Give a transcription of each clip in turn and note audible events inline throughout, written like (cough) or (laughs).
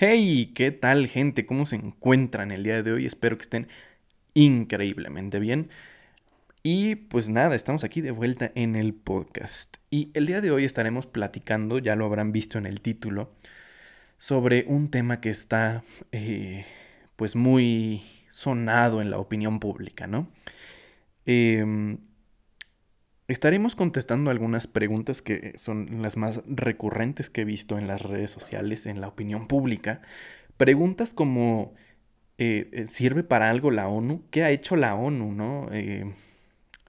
Hey, ¿qué tal gente? ¿Cómo se encuentran el día de hoy? Espero que estén increíblemente bien. Y pues nada, estamos aquí de vuelta en el podcast. Y el día de hoy estaremos platicando, ya lo habrán visto en el título, sobre un tema que está eh, pues muy sonado en la opinión pública, ¿no? Eh, Estaremos contestando algunas preguntas que son las más recurrentes que he visto en las redes sociales, en la opinión pública. Preguntas como, eh, eh, ¿sirve para algo la ONU? ¿Qué ha hecho la ONU? ¿no? Eh,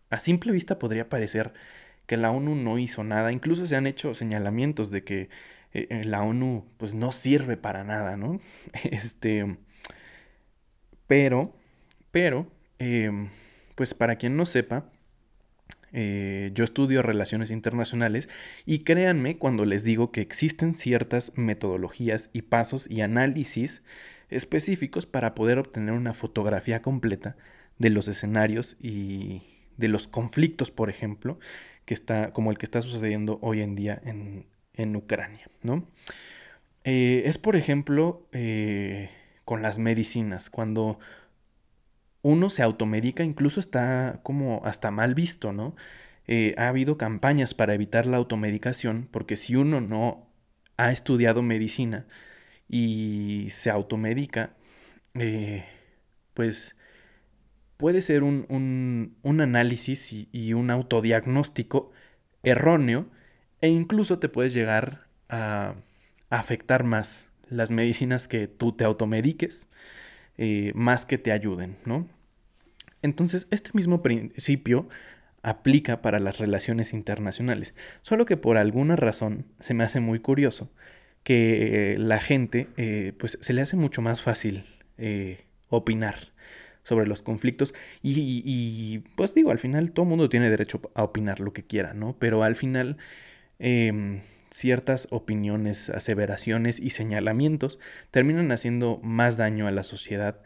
a simple vista podría parecer que la ONU no hizo nada. Incluso se han hecho señalamientos de que la ONU pues no sirve para nada, ¿no? (laughs) Este, pero, pero, pues para quien no sepa, eh, yo estudio relaciones internacionales y créanme cuando les digo que existen ciertas metodologías y pasos y análisis específicos para poder obtener una fotografía completa de los escenarios y de los conflictos, por ejemplo, que está, como el que está sucediendo hoy en día en, Ucrania. ¿no? Eh, es, por ejemplo, eh, con las medicinas, cuando uno se automedica, incluso está como hasta mal visto, ¿no? Eh, ha habido campañas para evitar la automedicación, porque si uno no ha estudiado medicina y se automedica, eh, pues puede ser un, análisis y, un autodiagnóstico erróneo e incluso te puedes llegar a, afectar más las medicinas que tú te automediques eh, más que te ayuden, ¿no? Entonces, este mismo principio aplica para las relaciones internacionales, solo que por alguna razón se me hace muy curioso que la gente, eh, pues se le hace mucho más fácil eh, opinar sobre los conflictos y, y, pues digo, al final todo mundo tiene derecho a opinar lo que quiera, ¿no? Pero al final em, ciertas opiniones, aseveraciones y señalamientos terminan haciendo más daño a la sociedad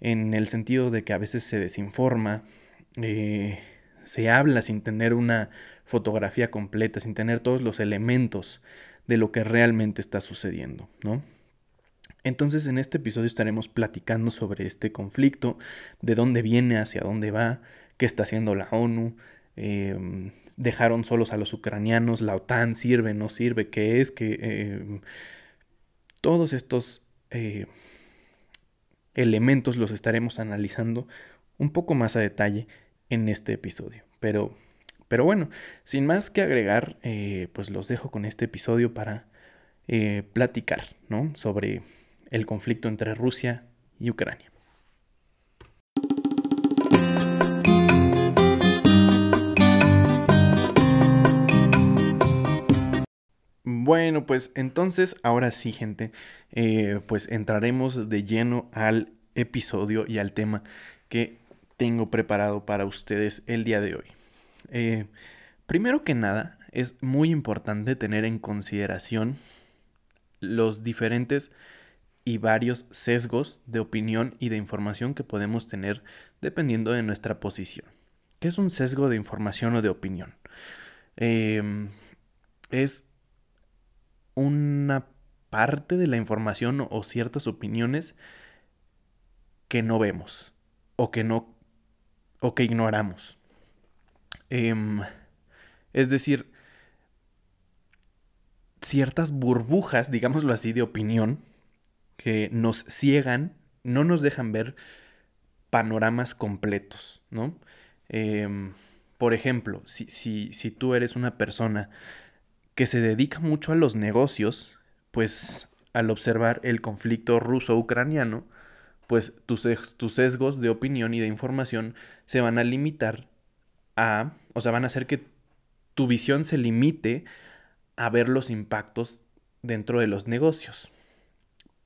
en el sentido de que a veces se desinforma, eh, se habla sin tener una fotografía completa, sin tener todos los elementos de lo que realmente está sucediendo, ¿no? Entonces en este episodio estaremos platicando sobre este conflicto, de dónde viene, hacia dónde va, qué está haciendo la ONU, eh, dejaron solos a los ucranianos, la OTAN sirve, no sirve, qué es, que eh, todos estos eh, elementos los estaremos analizando un poco más a detalle en este episodio. Pero, pero bueno, sin más que agregar, eh, pues los dejo con este episodio para platicar ¿no? sobre el conflicto entre Rusia y Ucrania. Bueno, pues entonces, ahora sí, gente, eh, pues entraremos de lleno al episodio y al tema que tengo preparado para ustedes el día de hoy. Eh, primero que nada, es muy importante tener en consideración los diferentes y varios sesgos de opinión y de información que podemos tener dependiendo de nuestra posición. ¿Qué es un sesgo de información o de opinión? Eh, es una parte de la información o ciertas opiniones que no vemos o que no o que ignoramos. Em, es decir, ciertas burbujas, digámoslo así, de opinión que nos ciegan, no nos dejan ver panoramas completos, ¿no? Em, por ejemplo, si, si, si tú eres una persona que se dedica mucho a los negocios, pues al observar el conflicto ruso-ucraniano, pues tus, tus, sesgos de opinión y de información se van a limitar a, o sea, van a hacer que tu visión se limite a ver los impactos dentro de los negocios.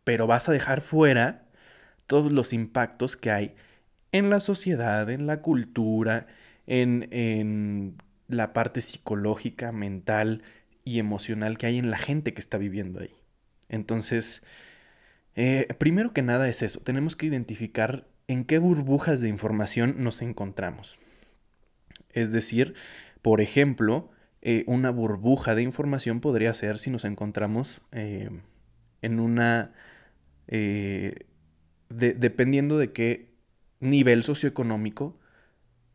Pero vas a dejar fuera todos los impactos que hay en la sociedad, en la cultura, en, en la parte psicológica, mental, y emocional que hay en la gente que está viviendo ahí. Entonces, eh, primero que nada es eso, tenemos que identificar en qué burbujas de información nos encontramos. Es decir, por ejemplo, eh, una burbuja de información podría ser si nos encontramos eh, en una eh, dependiendo de qué nivel socioeconómico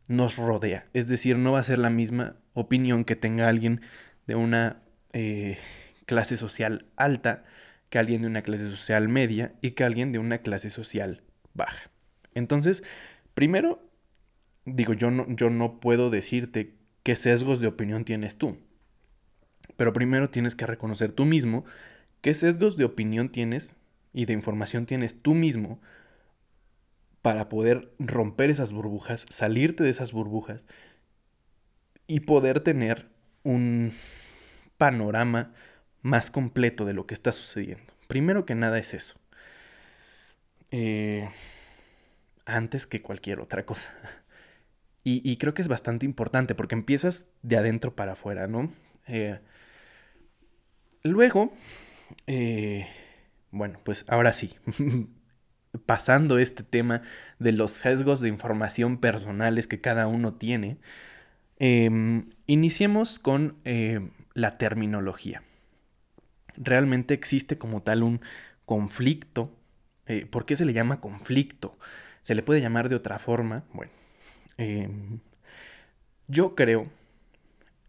nos rodea. Es decir, no va a ser la misma opinión que tenga alguien de una eh, clase social alta que alguien de una clase social media y que alguien de una clase social baja. Entonces, primero, digo, yo no, yo no puedo decirte qué sesgos de opinión tienes tú. Pero primero tienes que reconocer tú mismo qué sesgos de opinión tienes y de información tienes tú mismo para poder romper esas burbujas, salirte de esas burbujas y poder tener un panorama más completo de lo que está sucediendo. Primero que nada es eso. Eh, antes que cualquier otra cosa. (laughs) Y, creo que es bastante importante porque empiezas de adentro para afuera, ¿no? Eh, luego, eh, bueno, pues ahora sí, (laughs) pasando este tema de los sesgos de información personales que cada uno tiene, em, iniciemos con la terminología. Realmente existe como tal un conflicto. ¿Por qué se le llama conflicto? Se le puede llamar de otra forma. Bueno, em, yo creo,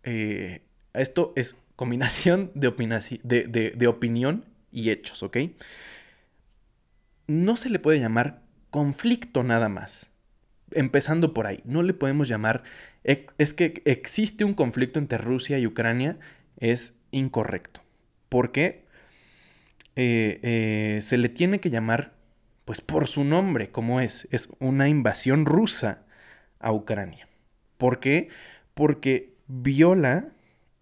eh, esto es combinación de, de, opinión y hechos, ¿ok? No se le puede llamar conflicto nada más. Empezando por ahí, no le podemos llamar, es que existe un conflicto entre Rusia y Ucrania, es incorrecto. ¿Por qué? Eh, eh, se le tiene que llamar pues por su nombre, como es, es una invasión rusa a Ucrania. ¿Por qué? Porque viola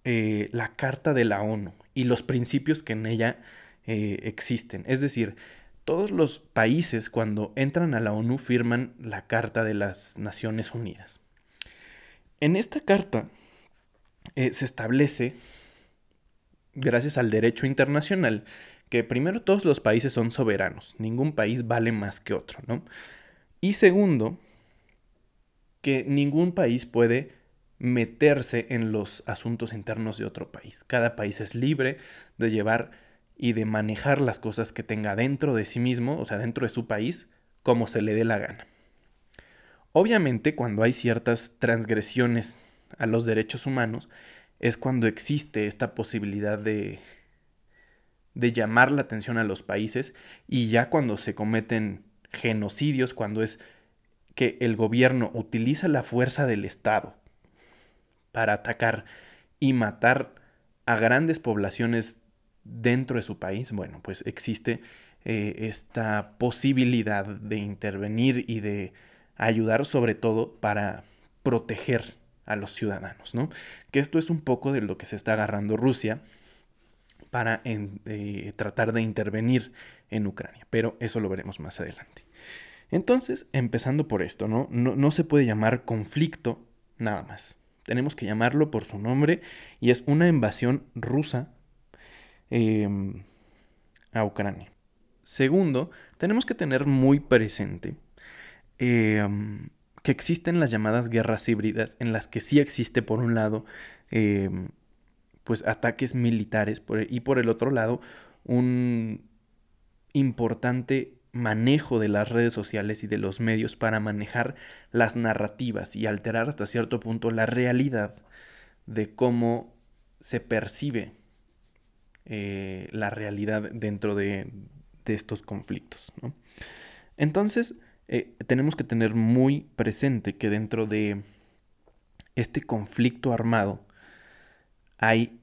eh, la Carta de la ONU y los principios que en ella existen. Es decir, todos los países cuando entran a la ONU firman la Carta de las Naciones Unidas. En esta carta se establece, gracias al derecho internacional, que primero todos los países son soberanos, ningún país vale más que otro, ¿no? Y segundo, que ningún país puede meterse en los asuntos internos de otro país. Cada país es libre de llevar y de manejar las cosas que tenga dentro de sí mismo, o sea, dentro de su país, como se le dé la gana. Obviamente, cuando hay ciertas transgresiones a los derechos humanos, es cuando existe esta posibilidad de de llamar la atención a los países y ya cuando se cometen genocidios, cuando es que el gobierno utiliza la fuerza del Estado para atacar y matar a grandes poblaciones dentro de su país, bueno, pues existe eh, esta posibilidad de intervenir y de ayudar sobre todo para proteger a los ciudadanos, ¿no? Que esto es un poco de lo que se está agarrando Rusia para eh, tratar de intervenir en Ucrania, pero eso lo veremos más adelante. Entonces, empezando por esto, ¿no? No, se puede llamar conflicto nada más. Tenemos que llamarlo por su nombre y es una invasión rusa em, a Ucrania. Segundo, tenemos que tener muy presente em, que existen las llamadas guerras híbridas en las que sí existe por un lado em, pues ataques militares e, y por el otro lado un importante manejo de las redes sociales y de los medios para manejar las narrativas y alterar hasta cierto punto la realidad de cómo se percibe eh, la realidad dentro de, estos conflictos. Entonces, eh, tenemos que tener muy presente que dentro de este conflicto armado hay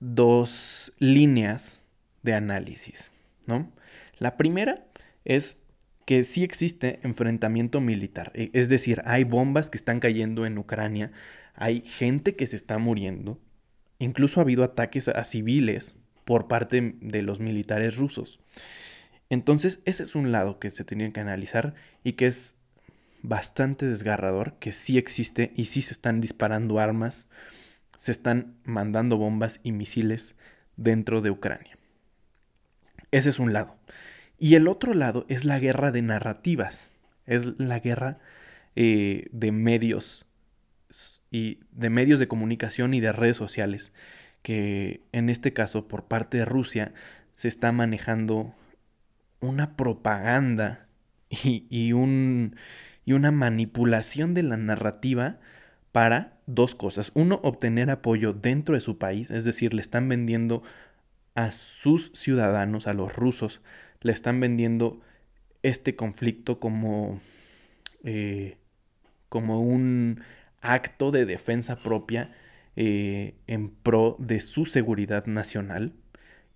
dos líneas de análisis, ¿no? La primera es que sí existe enfrentamiento militar, e, es decir, hay bombas que están cayendo en Ucrania, hay gente que se está muriendo, incluso ha habido ataques a civiles por parte de los militares rusos. Entonces, ese es un lado que se tiene que analizar y que es bastante desgarrador, que sí existe y sí se están disparando armas se están mandando bombas y misiles dentro de Ucrania. Ese es un lado. Y el otro lado es la guerra de narrativas. Es la guerra eh, de medios y de medios de comunicación y de redes sociales que en este caso por parte de Rusia se está manejando una propaganda y, un, y una manipulación de la narrativa para dos cosas. Uno, obtener apoyo dentro de su país, es decir, le están vendiendo a sus ciudadanos, a los rusos, le están vendiendo este conflicto como, eh, como un acto de defensa propia eh, en pro de su seguridad nacional.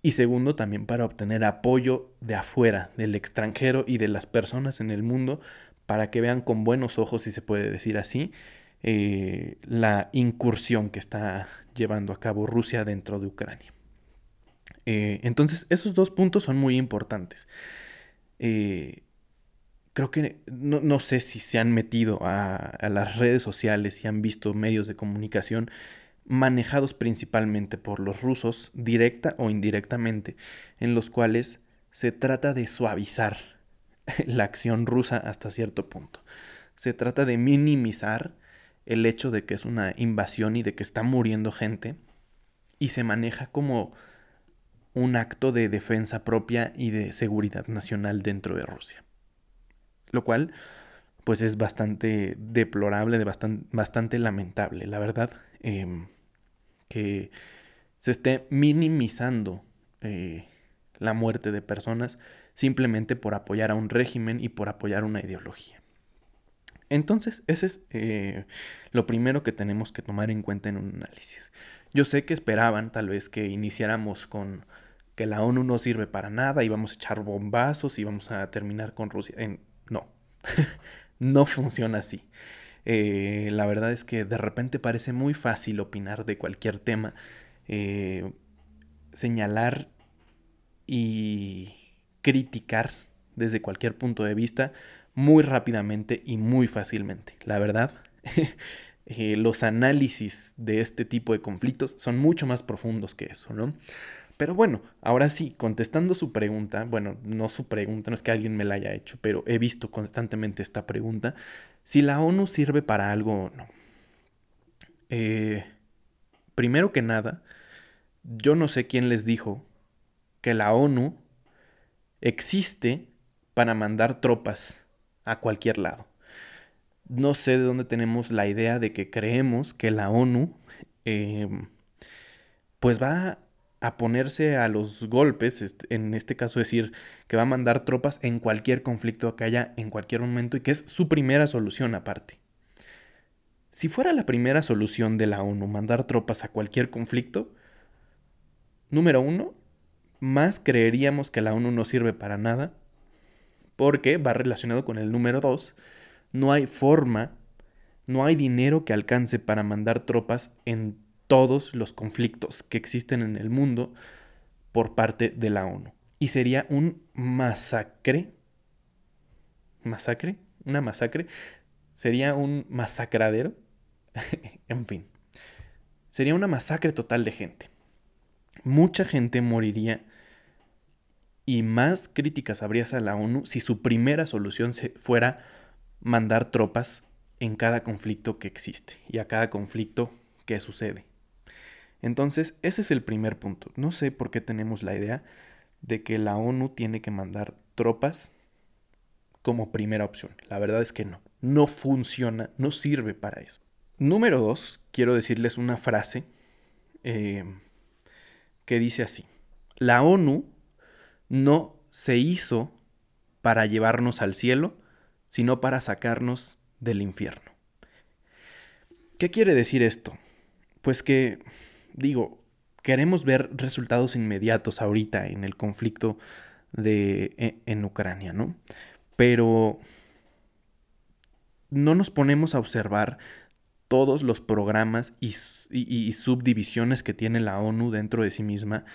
Y segundo, también para obtener apoyo de afuera, del extranjero y de las personas en el mundo, para que vean con buenos ojos, si se puede decir así, eh, la incursión que está llevando a cabo Rusia dentro de Ucrania. Eh, entonces, esos dos puntos son muy importantes. Eh, creo que no, sé si se han metido a, a, las redes sociales y han visto medios de comunicación manejados principalmente por los rusos, directa o indirectamente, en los cuales se trata de suavizar (laughs) la acción rusa hasta cierto punto. Se trata de minimizar el hecho de que es una invasión y de que está muriendo gente y se maneja como un acto de defensa propia y de seguridad nacional dentro de Rusia. Lo cual, pues es bastante deplorable, de bastante, lamentable, la verdad, em, que se esté minimizando eh, la muerte de personas simplemente por apoyar a un régimen y por apoyar una ideología. Entonces, ese es eh, lo primero que tenemos que tomar en cuenta en un análisis. Yo sé que esperaban tal vez que iniciáramos con que la ONU no sirve para nada y vamos a echar bombazos y vamos a terminar con Rusia. no, (laughs) no funciona así. Eh, la verdad es que de repente parece muy fácil opinar de cualquier tema, eh, señalar y criticar desde cualquier punto de vista muy rápidamente y muy fácilmente. La verdad, (laughs) eh, los análisis de este tipo de conflictos son mucho más profundos que eso, ¿no? Pero bueno, ahora sí, contestando su pregunta, bueno, no su pregunta, no es que alguien me la haya hecho, pero he visto constantemente esta pregunta, si la ONU sirve para algo o no. Eh, primero que nada, yo no sé quién les dijo que la ONU existe para mandar tropas a cualquier lado. No sé de dónde tenemos la idea de que creemos que la ONU eh, pues va a ponerse a los golpes, en este caso decir que va a mandar tropas en cualquier conflicto que haya en cualquier momento y que es su primera solución aparte. Si fuera la primera solución de la ONU mandar tropas a cualquier conflicto, número uno, más creeríamos que la ONU no sirve para nada, porque va relacionado con el número dos, no hay forma, no hay dinero que alcance para mandar tropas en todos los conflictos que existen en el mundo por parte de la ONU. Y sería un masacre. ¿Masacre? ¿Una masacre? Sería un masacradero. (laughs) en fin. Sería una masacre total de gente. Mucha gente moriría y más críticas habría a la ONU si su primera solución fuera mandar tropas en cada conflicto que existe y a cada conflicto que sucede. Entonces, ese es el primer punto. No sé por qué tenemos la idea de que la ONU tiene que mandar tropas como primera opción. La verdad es que no. No funciona, no sirve para eso. Número dos, quiero decirles una frase eh, que dice así. La ONU no se hizo para llevarnos al cielo, sino para sacarnos del infierno. ¿Qué quiere decir esto? Pues que digo, queremos ver resultados inmediatos ahorita en el conflicto de, e, en Ucrania, ¿no? Pero no nos ponemos a observar todos los programas y, y, subdivisiones que tiene la ONU dentro de sí misma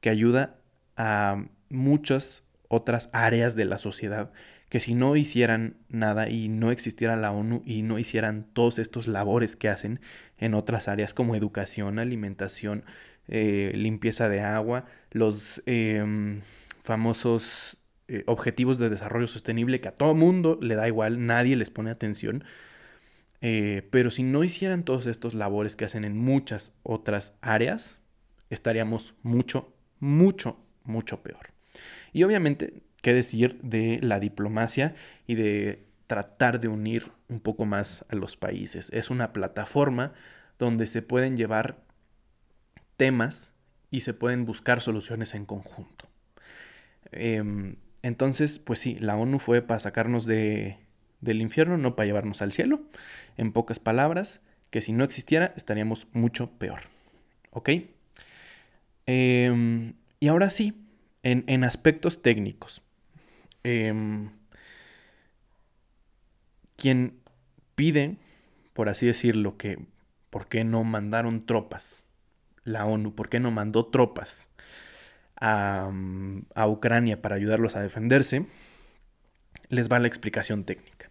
que ayuda a muchas otras áreas de la sociedad que si no hicieran nada y no existiera la ONU y no hicieran todos estos labores que hacen en otras áreas como educación, alimentación, eh, limpieza de agua, los em, famosos eh, objetivos de desarrollo sostenible que a todo mundo le da igual, nadie les pone atención. Eh, pero si no hicieran todos estos labores que hacen en muchas otras áreas, estaríamos mucho, mucho, mucho peor. Y obviamente qué decir de la diplomacia y de tratar de unir un poco más a los países. Es una plataforma donde se pueden llevar temas y se pueden buscar soluciones en conjunto. Em, entonces, pues sí, la ONU fue para sacarnos de, del infierno, no para llevarnos al cielo. En pocas palabras, que si no existiera estaríamos mucho peor. ¿Ok? Em, y ahora sí, en, aspectos técnicos. Em, quien pide, por así decirlo, que por qué no mandaron tropas, la ONU, por qué no mandó tropas a, a Ucrania para ayudarlos a defenderse, les va la explicación técnica.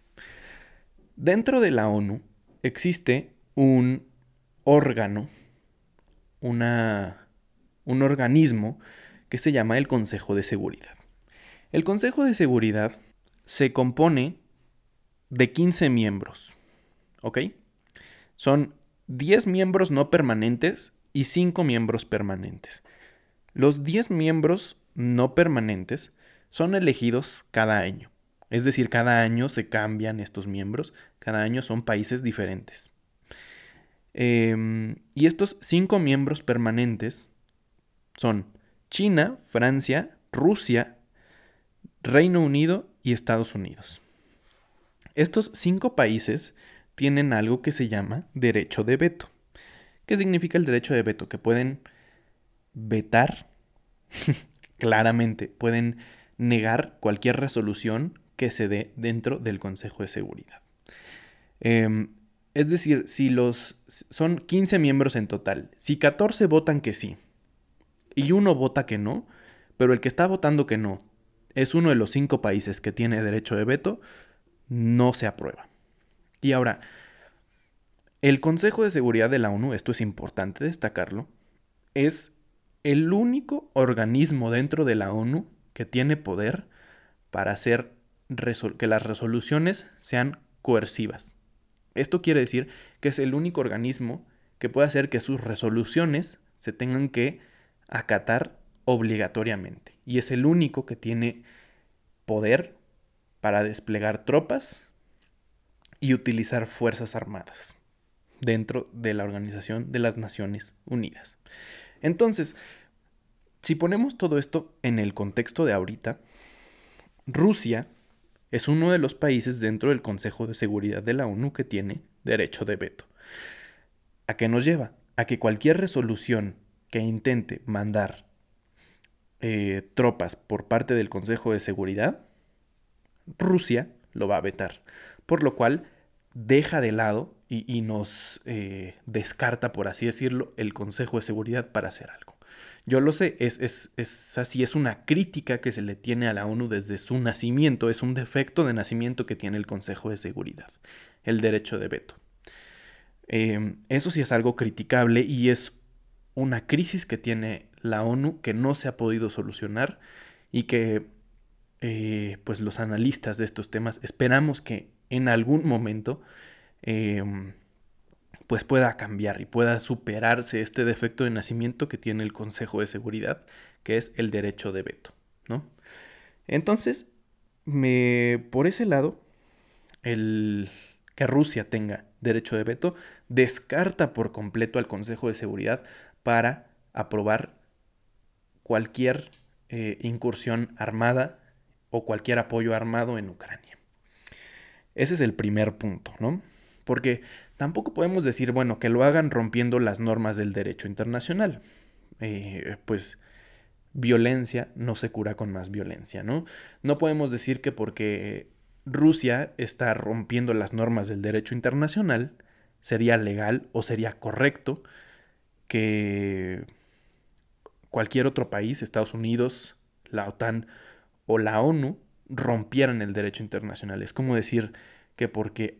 Dentro de la ONU existe un órgano, una, un organismo que se llama el Consejo de Seguridad. El Consejo de Seguridad se compone de 15 miembros, ¿ok? Son 10 miembros no permanentes y 5 miembros permanentes. Los 10 miembros no permanentes son elegidos cada año. Es decir, cada año se cambian estos miembros, cada año son países diferentes. Em, y estos cinco miembros permanentes son China, Francia, Rusia, Reino Unido y Estados Unidos. Estos cinco países tienen algo que se llama derecho de veto. ¿Qué significa el derecho de veto? Que pueden vetar (laughs) claramente, pueden negar cualquier resolución que se dé dentro del Consejo de Seguridad. Em, es decir, si los son 15 miembros en total, si 14 votan que sí y uno vota que no, pero el que está votando que no es uno de los cinco países que tiene derecho de veto, no se aprueba. Y ahora, el Consejo de Seguridad de la ONU, esto es importante destacarlo, es el único organismo dentro de la ONU que tiene poder para hacer que las resoluciones sean coercivas. Esto quiere decir que es el único organismo que puede hacer que sus resoluciones se tengan que acatar obligatoriamente. Y es el único que tiene poder para desplegar tropas y utilizar fuerzas armadas dentro de la Organización de las Naciones Unidas. Entonces, si ponemos todo esto en el contexto de ahorita, Rusia es uno de los países dentro del Consejo de Seguridad de la ONU que tiene derecho de veto. ¿A qué nos lleva? A que cualquier resolución que intente mandar eh, tropas por parte del Consejo de Seguridad, Rusia lo va a vetar. Por lo cual deja de lado y, nos eh, descarta, por así decirlo, el Consejo de Seguridad para hacer algo. Yo lo sé, es, es, así, es una crítica que se le tiene a la ONU desde su nacimiento, es un defecto de nacimiento que tiene el Consejo de Seguridad, el derecho de veto. Em, eso sí es algo criticable y es una crisis que tiene la ONU que no se ha podido solucionar y que eh, pues los analistas de estos temas esperamos que en algún momento em, pues pueda cambiar y pueda superarse este defecto de nacimiento que tiene el Consejo de Seguridad, que es el derecho de veto, ¿no? Entonces, me, por ese lado, el que Rusia tenga derecho de veto descarta por completo al Consejo de Seguridad para aprobar cualquier eh, incursión armada o cualquier apoyo armado en Ucrania. Ese es el primer punto, ¿no? Porque tampoco podemos decir, bueno, que lo hagan rompiendo las normas del derecho internacional. Eh, pues violencia no se cura con más violencia, ¿no? No podemos decir que porque Rusia está rompiendo las normas del derecho internacional, sería legal o sería correcto que cualquier otro país, Estados Unidos, la OTAN o la ONU, rompieran el derecho internacional. Es como decir que porque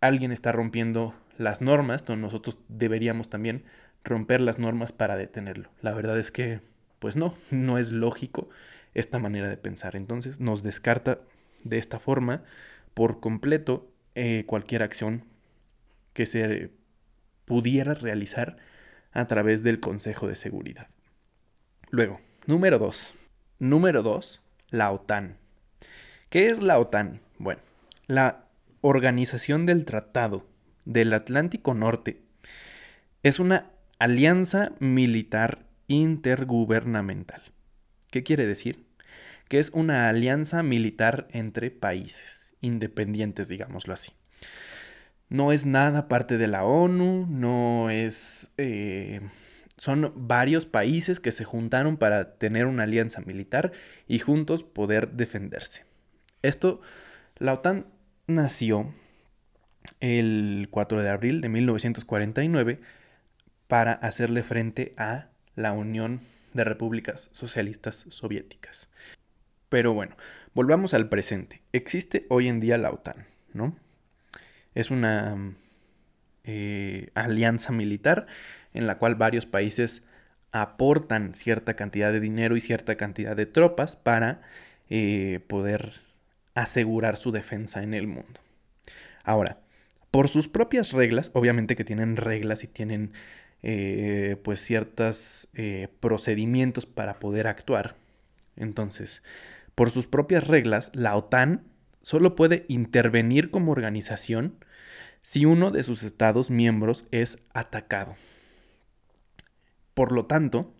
alguien está rompiendo las normas, nosotros deberíamos también romper las normas para detenerlo. La verdad es que, pues no, no es lógico esta manera de pensar. Entonces nos descarta de esta forma por completo eh, cualquier acción que se pudiera realizar a través del Consejo de Seguridad. Luego, número dos. Número dos, la OTAN. ¿Qué es la OTAN? Bueno, la Organización del Tratado del Atlántico Norte es una alianza militar intergubernamental. ¿Qué quiere decir? Que es una alianza militar entre países independientes, digámoslo así. No es nada parte de la ONU, no es... Eh, son varios países que se juntaron para tener una alianza militar y juntos poder defenderse. Esto, la OTAN nació el 4 de abril de 1949 para hacerle frente a la Unión de Repúblicas Socialistas Soviéticas. Pero bueno, volvamos al presente. Existe hoy en día la OTAN, ¿no? Es una eh, alianza militar en la cual varios países aportan cierta cantidad de dinero y cierta cantidad de tropas para eh, poder asegurar su defensa en el mundo. Ahora, por sus propias reglas, obviamente que tienen reglas y tienen eh, pues ciertos procedimientos para poder actuar. Entonces, por sus propias reglas, la OTAN solo puede intervenir como organización si uno de sus estados miembros es atacado. Por lo tanto,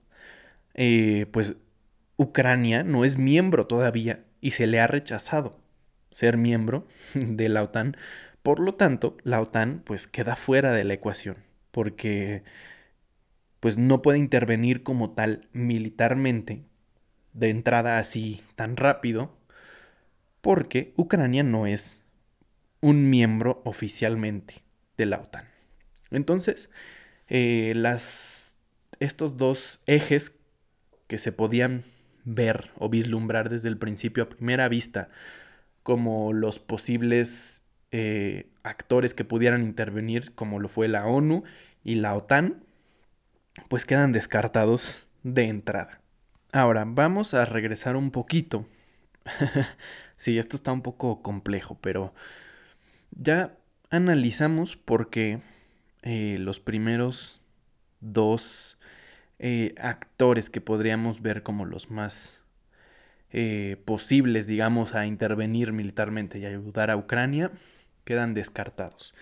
eh, pues Ucrania no es miembro todavía y se le ha rechazado ser miembro (laughs) de la OTAN. Por lo tanto, la OTAN pues queda fuera de la ecuación porque pues no puede intervenir como tal militarmente de entrada así tan rápido porque Ucrania no es un miembro oficialmente de la OTAN. Entonces, eh, las estos dos ejes que se podían ver o vislumbrar desde el principio a primera vista como los posibles eh, actores que pudieran intervenir, como lo fue la ONU y la OTAN, pues quedan descartados de entrada. Ahora, vamos a regresar un poquito. (laughs) sí, esto está un poco complejo, pero ya analizamos por qué eh, los primeros dos eh, actores que podríamos ver como los más eh, posibles, digamos, a intervenir militarmente y ayudar a Ucrania, quedan descartados.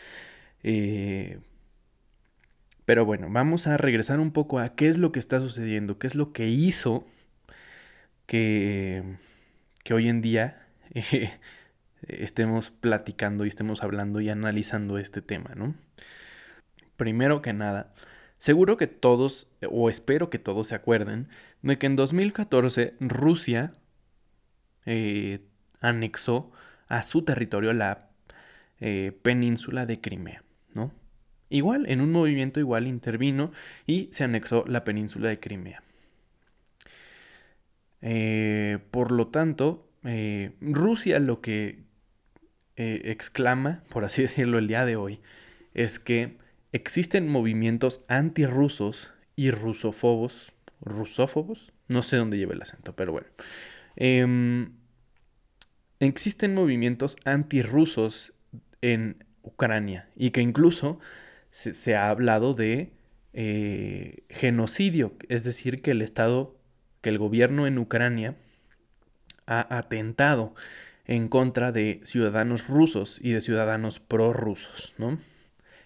Pero bueno, vamos a regresar un poco a qué es lo que está sucediendo, qué es lo que hizo que, que hoy en día (laughs) estemos platicando y estemos hablando y analizando este tema, ¿no? Primero que nada, Seguro que todos, o espero que todos se acuerden, de que en 2014 Rusia eh, anexó a su territorio la eh, península de Crimea, ¿no? Igual, en un movimiento igual intervino y se anexó la península de Crimea. Eh, por lo tanto, Rusia lo que exclama, por así (laughs) decirlo, el día de hoy, es que existen movimientos antirrusos y rusófobos, rusófobos, no sé dónde lleva el acento, pero bueno. Em, existen movimientos antirrusos en Ucrania y que incluso se, ha hablado de eh, genocidio, es decir, que el Estado, que el gobierno en Ucrania ha atentado en contra de ciudadanos rusos y de ciudadanos prorrusos, ¿no?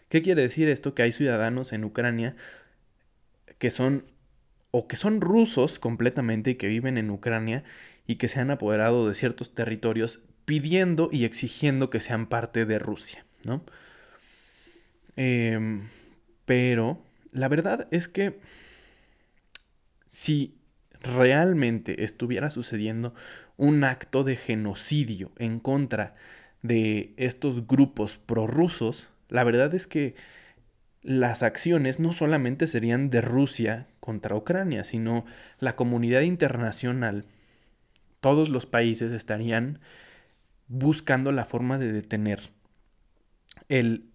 ¿Qué quiere decir esto? Que hay ciudadanos en Ucrania que son o que son rusos completamente y que viven en Ucrania y que se han apoderado de ciertos territorios pidiendo y exigiendo que sean parte de Rusia, ¿no? Em, pero la verdad es que si realmente estuviera sucediendo un acto de genocidio en contra de estos grupos prorrusos, la verdad es que las acciones no solamente serían de Rusia contra Ucrania, sino la comunidad internacional, todos los países estarían buscando la forma de detener el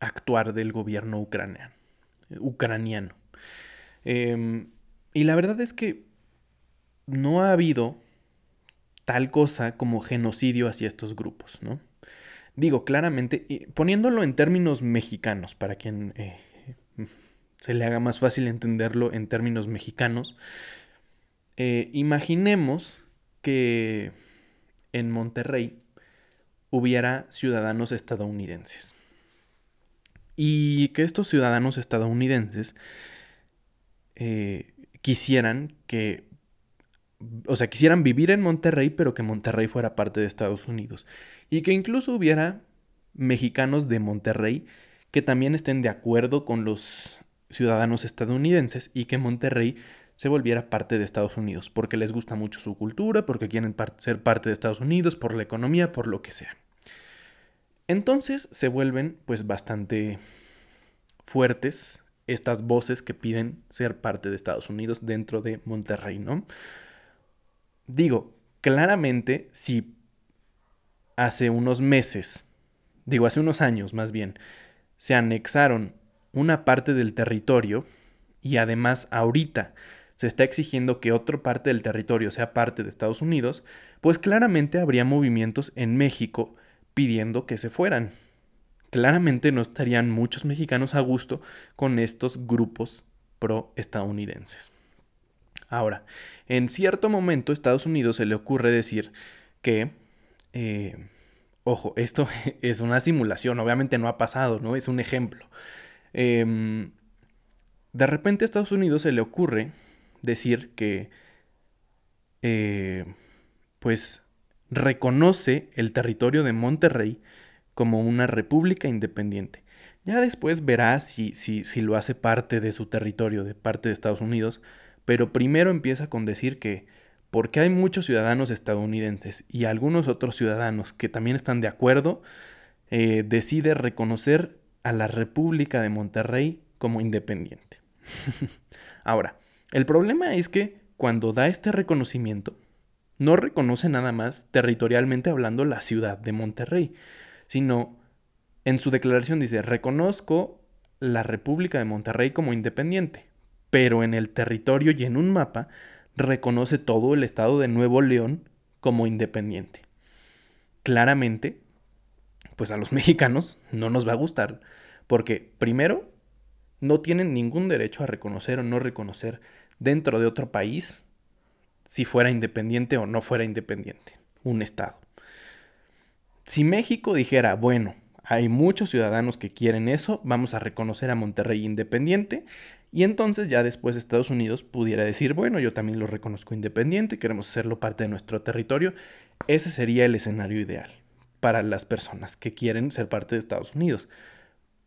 actuar del gobierno ucraniano. Em, y la verdad es que no ha habido tal cosa como genocidio hacia estos grupos, ¿no? Digo, claramente, poniéndolo en términos mexicanos, para quien eh, se le haga más fácil entenderlo en términos mexicanos, eh, imaginemos que en Monterrey hubiera ciudadanos estadounidenses. Y que estos ciudadanos estadounidenses eh, quisieran que, o sea, quisieran vivir en Monterrey, pero que Monterrey fuera parte de Estados Unidos. Y que incluso hubiera mexicanos de Monterrey que también estén de acuerdo con los ciudadanos estadounidenses y que Monterrey se volviera parte de Estados Unidos, porque les gusta mucho su cultura, porque quieren ser parte de Estados Unidos, por la economía, por lo que sea. Entonces se vuelven pues bastante fuertes estas voces que piden ser parte de Estados Unidos dentro de Monterrey, ¿no? Digo, claramente si hace unos meses, digo hace unos años más bien, se anexaron una parte del territorio y además ahorita se está exigiendo que otra parte del territorio sea parte de Estados Unidos, pues claramente habría movimientos en México pidiendo que se fueran. Claramente no estarían muchos mexicanos a gusto con estos grupos pro-estadounidenses. Ahora, en cierto momento Estados Unidos se le ocurre decir que, eh, ojo, esto (laughs) es una simulación, obviamente no ha pasado, ¿no? Es un ejemplo. Em, de repente a Estados Unidos se le ocurre decir que, eh, pues, reconoce el territorio de Monterrey como una república independiente. Ya después verá si, si, si lo hace parte de su territorio, de parte de Estados Unidos, pero primero empieza con decir que porque hay muchos ciudadanos estadounidenses y algunos otros ciudadanos que también están de acuerdo, eh, decide reconocer a la República de Monterrey como independiente. (laughs) Ahora, el problema es que cuando da este reconocimiento, no reconoce nada más territorialmente hablando la ciudad de Monterrey, sino en su declaración dice, reconozco la República de Monterrey como independiente, pero en el territorio y en un mapa reconoce todo el estado de Nuevo León como independiente. Claramente, pues a los (laughs) mexicanos no nos va a gustar, porque primero, no tienen ningún derecho a reconocer o no reconocer dentro de otro país si fuera independiente o no fuera independiente, un Estado. Si México dijera, bueno, hay muchos ciudadanos que quieren eso, vamos a reconocer a Monterrey independiente, y entonces ya después Estados Unidos pudiera decir, bueno, yo también lo reconozco independiente, queremos hacerlo parte de nuestro territorio, ese sería el escenario ideal para las personas que quieren ser parte de Estados Unidos.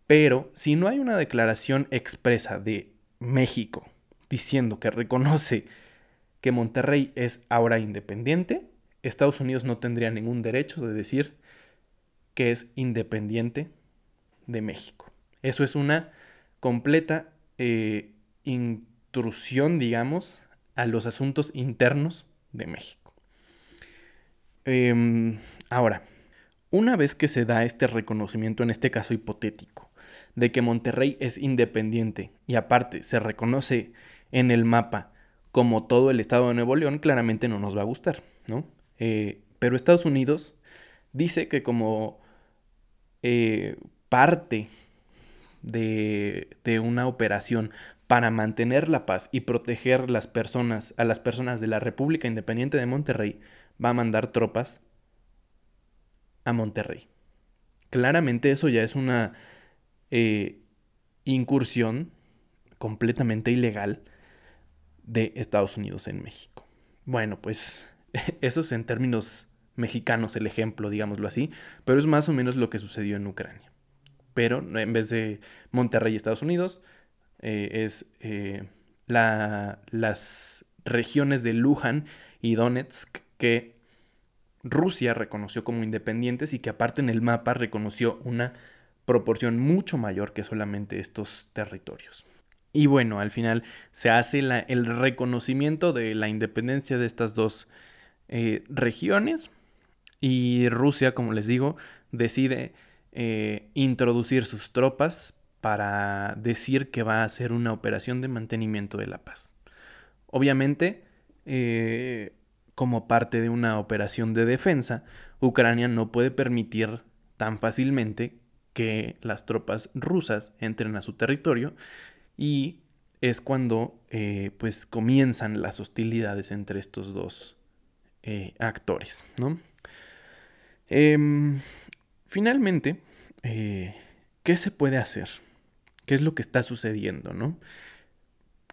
Pero si no hay una declaración expresa de México diciendo que reconoce que Monterrey es ahora independiente, Estados Unidos no tendría ningún derecho de decir que es independiente de México. Eso es una completa eh, intrusión, digamos, a los asuntos internos de México. Em, ahora, una vez que se da este reconocimiento, en este caso hipotético, de que Monterrey es independiente y aparte se reconoce en el mapa como todo el estado de Nuevo León, claramente no nos va a gustar, ¿no? Eh, pero Estados Unidos dice que como eh, parte de, de, una operación para mantener la paz y proteger las personas, a las personas de la República Independiente de Monterrey, va a mandar tropas a Monterrey. Claramente eso ya es una eh, incursión completamente ilegal de Estados Unidos en México. Bueno, pues (laughs) eso es en términos mexicanos el ejemplo, digámoslo así, pero es más o menos lo que sucedió en Ucrania. Pero en vez de Monterrey, Estados Unidos, eh, es eh, la, las regiones de Luján y Donetsk que Rusia reconoció como independientes y que aparte en el mapa reconoció una proporción mucho mayor que solamente estos territorios. Y bueno, al final se hace el reconocimiento de la independencia de estas dos eh, regiones y Rusia, como les digo, decide eh, introducir sus tropas para decir que va a hacer una operación de mantenimiento de la paz. Obviamente, eh, como parte de una operación de defensa, Ucrania no puede permitir tan fácilmente que las tropas rusas entren a su territorio y es cuando eh, pues comienzan las hostilidades entre estos dos eh, actores, ¿no? Em, finalmente, eh, ¿qué se puede hacer? ¿Qué es lo que está sucediendo, no?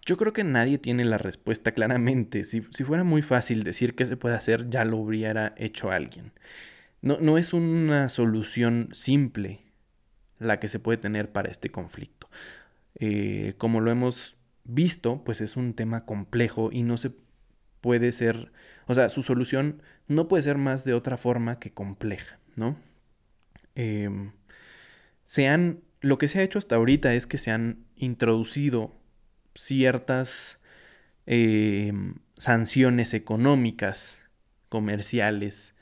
Yo creo que nadie tiene la respuesta claramente. Si, fuera muy fácil decir qué se puede hacer, ya lo hubiera hecho alguien. No, no es una solución simple la que se puede tener para este conflicto. Eh, como lo hemos visto, pues es un tema complejo y no se puede ser, o sea, su solución no puede ser más de otra forma que compleja, ¿no? Em, se han, lo que se ha hecho hasta ahorita es que se han introducido ciertas em, sanciones económicas, comerciales,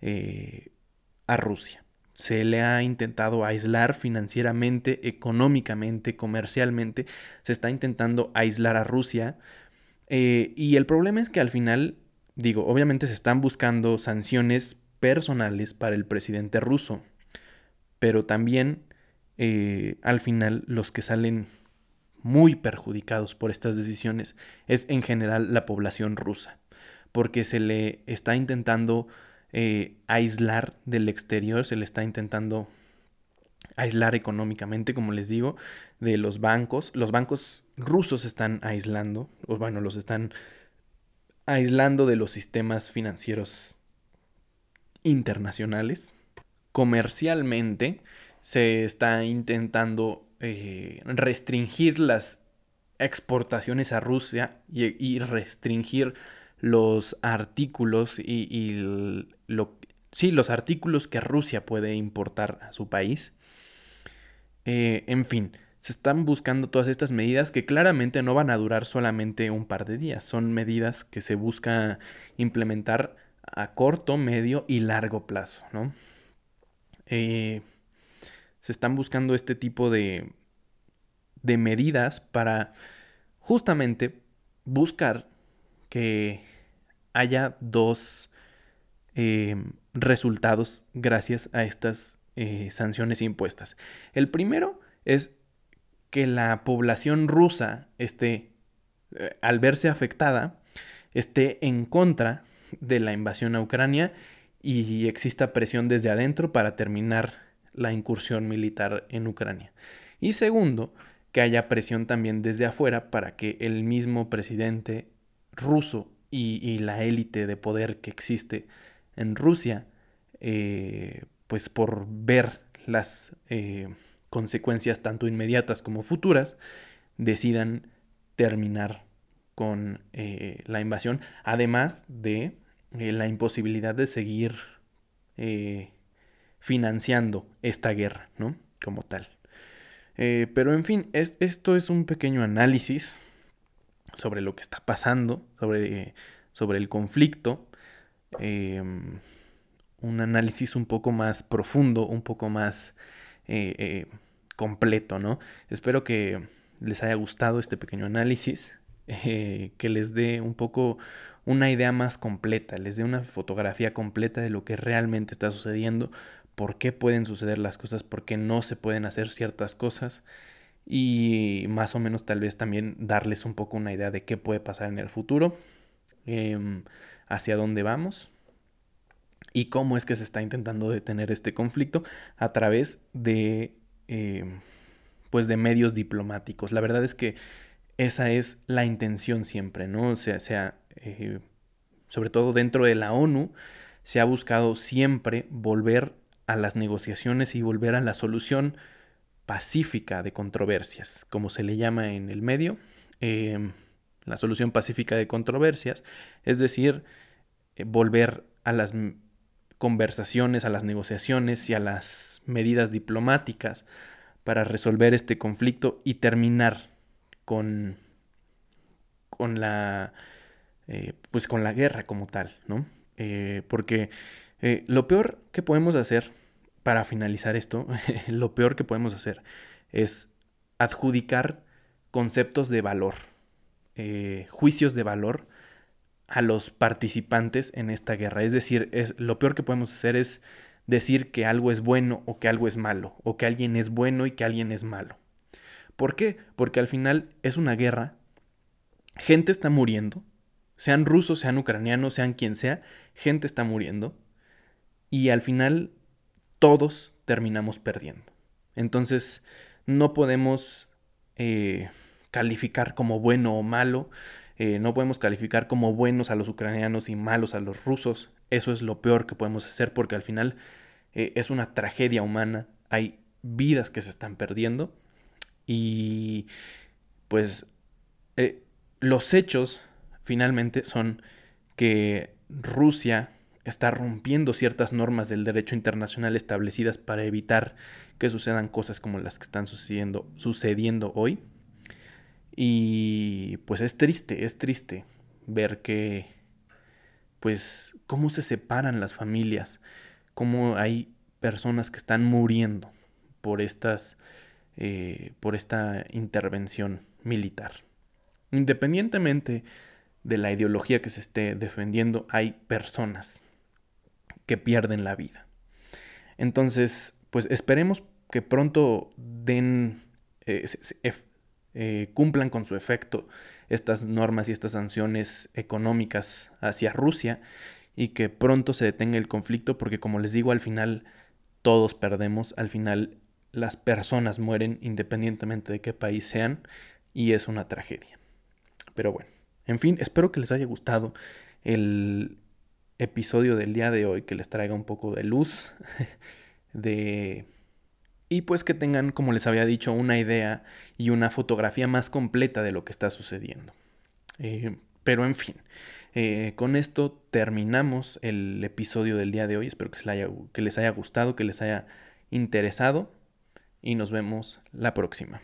eh, a Rusia. Se le ha intentado aislar financieramente, económicamente, comercialmente, se está intentando aislar a Rusia. Eh, y el problema es que al final, digo, obviamente se están buscando sanciones personales para el presidente ruso, pero también eh, al final los que salen muy perjudicados por estas decisiones es en general la población rusa, porque se le está intentando eh, aislar del exterior, se le está intentando aislar económicamente, como les digo, de los bancos. Los bancos rusos están aislando, o bueno, los están aislando de los sistemas financieros internacionales. Comercialmente se está intentando eh, restringir las exportaciones a Rusia y restringir los artículos y, sí, los artículos que Rusia puede importar a su país. Eh, en fin, se están buscando todas estas medidas que claramente no van a durar solamente un par de días. Son medidas que se busca implementar a corto, medio y largo plazo, ¿no? Eh, se están buscando este tipo de, de medidas para justamente buscar que haya dos eh, resultados gracias a estas eh, sanciones impuestas. El primero es que la población rusa esté, al verse afectada, esté en contra de la invasión a Ucrania y exista presión desde adentro para terminar la incursión militar en Ucrania. Y segundo, que haya presión también desde afuera para que el mismo presidente ruso y, la élite de poder que existe en Rusia, eh, pues por ver las eh, consecuencias tanto inmediatas como futuras, decidan terminar con eh, la invasión, además de la imposibilidad de seguir financiando esta guerra, ¿no? Como tal. pero en fin, esto es un pequeño análisis sobre lo que está pasando, sobre, sobre el conflicto, em, un análisis un poco más profundo, un poco más eh, eh, completo, ¿no? Espero que les haya gustado este pequeño análisis, (laughs) eh, que les dé un poco una idea más completa, les dé una fotografía completa de lo que realmente está sucediendo, por qué pueden suceder las cosas, por qué no se pueden hacer ciertas cosas y más o menos tal vez también darles un poco una idea de qué puede pasar en el futuro, em, hacia dónde vamos y cómo es que se está intentando detener este conflicto a través de em, pues de medios diplomáticos. La verdad es que esa es la intención siempre, ¿no? O sea, sea eh, sobre todo dentro de la ONU, se ha buscado siempre volver a las negociaciones y volver a la solución pacífica de controversias, como se le llama en el medio, em, la solución pacífica de controversias, es decir, eh, volver a las conversaciones, a las negociaciones y a las medidas diplomáticas para resolver este conflicto y terminar con, con la eh, pues con la guerra como tal, ¿no? Eh, porque lo peor que podemos hacer para finalizar esto, (laughs) lo peor que podemos hacer es adjudicar conceptos de valor, eh, juicios de valor a los participantes en esta guerra. Es decir, es, lo peor que podemos hacer es decir que algo es bueno o que algo es malo, o que alguien es bueno y que alguien es malo. ¿Por qué? Porque al final es una guerra, gente está muriendo, Sean rusos, sean ucranianos, sean quien sea, gente está muriendo. Y al final todos terminamos perdiendo. Entonces no podemos eh, calificar como bueno o malo. Eh, no podemos calificar como buenos a los ucranianos y malos a los rusos. Eso es lo peor que podemos hacer porque al final eh, es una tragedia humana. Hay vidas que se están perdiendo. Y pues los hechos finalmente son que Rusia está rompiendo ciertas normas del derecho internacional establecidas para evitar que sucedan cosas como las que están sucediendo, sucediendo hoy. Y pues es triste, es triste ver que, pues, cómo se separan las familias, cómo hay personas que están muriendo por estas, eh, por esta intervención militar. Independientemente de la ideología que se esté defendiendo, hay personas que pierden la vida. Entonces, pues esperemos que pronto den, eh, eh, cumplan con su efecto estas normas y estas sanciones económicas hacia Rusia y que pronto se detenga el conflicto porque como les digo al final todos perdemos, al final las personas mueren independientemente de qué país sean y es una tragedia. Pero bueno, en fin, espero que les haya gustado el, episodio del día de hoy que les traiga un poco de luz (laughs) de y pues que tengan, como les había dicho, una idea y una fotografía más completa de lo que está sucediendo. Eh, pero en fin, eh, con esto terminamos el episodio del día de hoy. Espero que, que les haya gustado, que les haya interesado y nos vemos la próxima.